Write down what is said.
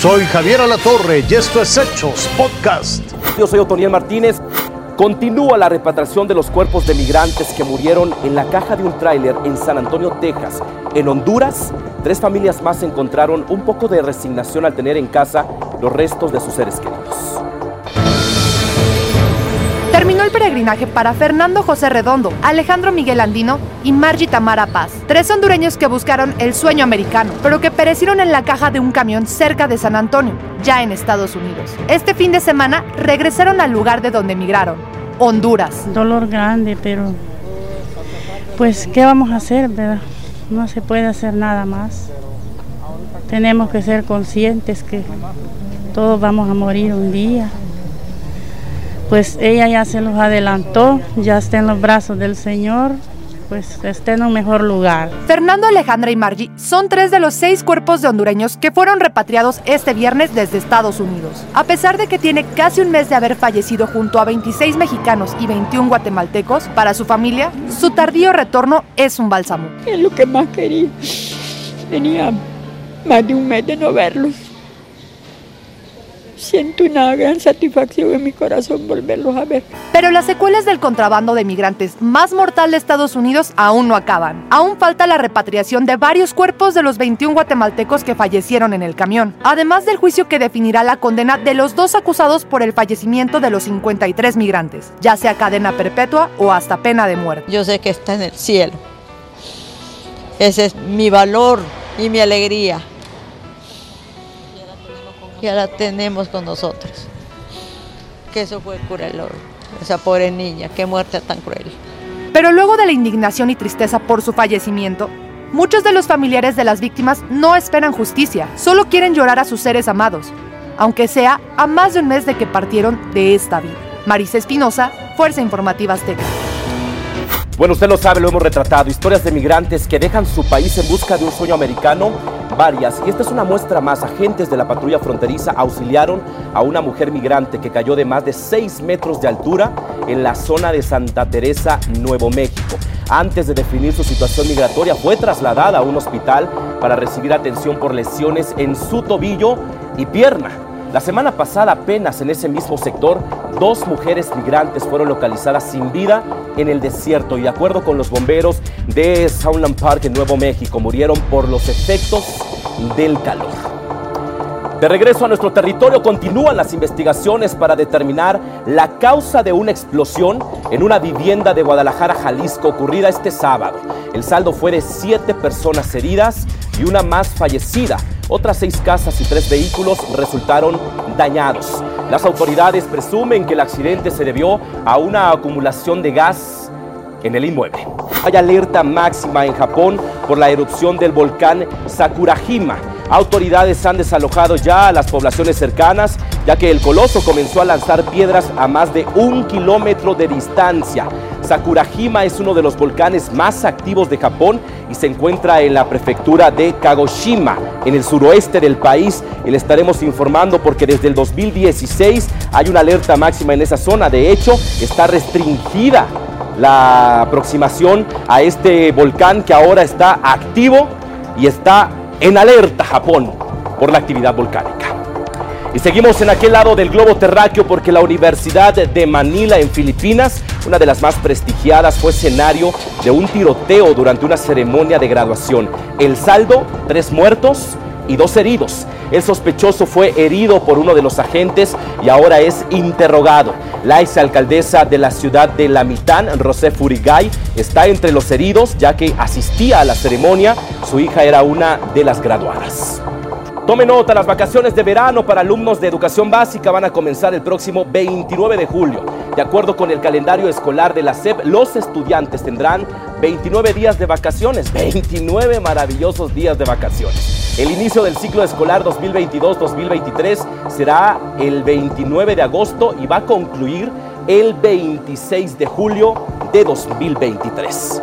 Soy Javier Alatorre y esto es Hechos Podcast. Yo soy Otoniel Martínez. Continúa la repatriación de los cuerpos de migrantes que murieron en la caja de un tráiler en San Antonio, Texas. En Honduras, tres familias más encontraron un poco de resignación al tener en casa los restos de sus seres queridos. Terminó el peregrinaje para Fernando José Redondo, Alejandro Miguel Andino y Margie Tamara Paz, tres hondureños que buscaron el sueño americano, pero que perecieron en la caja de un camión cerca de San Antonio, ya en Estados Unidos. Este fin de semana regresaron al lugar de donde emigraron, Honduras. Dolor grande, pero pues ¿qué vamos a hacer, verdad? No se puede hacer nada más. Tenemos que ser conscientes que todos vamos a morir un día pues ella ya se los adelantó, ya está en los brazos del Señor, pues está en un mejor lugar. Fernando, Alejandra y Margie son tres de los seis cuerpos de hondureños que fueron repatriados este viernes desde Estados Unidos. A pesar de que tiene casi un mes de haber fallecido junto a 26 mexicanos y 21 guatemaltecos, para su familia, su tardío retorno es un bálsamo. Es lo que más quería. Tenía más de un mes de no verlos siento una gran satisfacción en mi corazón volverlos a ver. Pero las secuelas del contrabando de migrantes más mortal de Estados Unidos aún no acaban. Aún falta la repatriación de varios cuerpos de los 21 guatemaltecos que fallecieron en el camión, además del juicio que definirá la condena de los dos acusados por el fallecimiento de los 53 migrantes, ya sea cadena perpetua o hasta pena de muerte. Yo sé que está en el cielo. Ese es mi valor y mi alegría ya la tenemos con nosotros. Que eso fue cruel, esa pobre niña, qué muerte tan cruel. Pero luego de la indignación y tristeza por su fallecimiento, muchos de los familiares de las víctimas no esperan justicia, solo quieren llorar a sus seres amados, aunque sea a más de un mes de que partieron de esta vida. Marisa Espinosa, Fuerza Informativa Azteca. Bueno, usted lo sabe, lo hemos retratado, historias de migrantes que dejan su país en busca de un sueño americano Y esta es una muestra más. Agentes de la patrulla fronteriza auxiliaron a una mujer migrante que cayó de más de 6 metros de altura en la zona de Santa Teresa, Nuevo México. Antes de definir su situación migratoria, fue trasladada a un hospital para recibir atención por lesiones en su tobillo y pierna. La semana pasada, apenas en ese mismo sector, dos mujeres migrantes fueron localizadas sin vida en el desierto y de acuerdo con los bomberos de Soundland Park en Nuevo México, murieron por los efectos del calor. De regreso a nuestro territorio continúan las investigaciones para determinar la causa de una explosión en una vivienda de Guadalajara, Jalisco, ocurrida este sábado. El saldo fue de siete personas heridas y una más fallecida. Otras seis casas y tres vehículos resultaron dañados. Las autoridades presumen que el accidente se debió a una acumulación de gas en el inmueble. Hay alerta máxima en Japón por la erupción del volcán Sakurajima. Autoridades han desalojado ya a las poblaciones cercanas, ya que el coloso comenzó a lanzar piedras a más de un kilómetro de distancia. Sakurajima es uno de los volcanes más activos de Japón y se encuentra en la prefectura de Kagoshima, en el suroeste del país. Y le estaremos informando porque desde el 2016 hay una alerta máxima en esa zona. De hecho, está restringida la aproximación a este volcán que ahora está activo y está en alerta Japón por la actividad volcánica. Y seguimos en aquel lado del globo terráqueo porque la Universidad de Manila en Filipinas, una de las más prestigiadas, fue escenario de un tiroteo durante una ceremonia de graduación. El saldo, tres muertos y dos heridos. El sospechoso fue herido por uno de los agentes y ahora es interrogado. La exalcaldesa de la ciudad de Lamitán, Rosé Furigay, está entre los heridos ya que asistía a la ceremonia. Su hija era una de las graduadas. Tome nota, las vacaciones de verano para alumnos de educación básica van a comenzar el próximo 29 de julio. De acuerdo con el calendario escolar de la SEP, los estudiantes tendrán 29 días de vacaciones, 29 maravillosos días de vacaciones. El inicio del ciclo escolar 2022-2023 será el 29 de agosto y va a concluir el 26 de julio de 2023.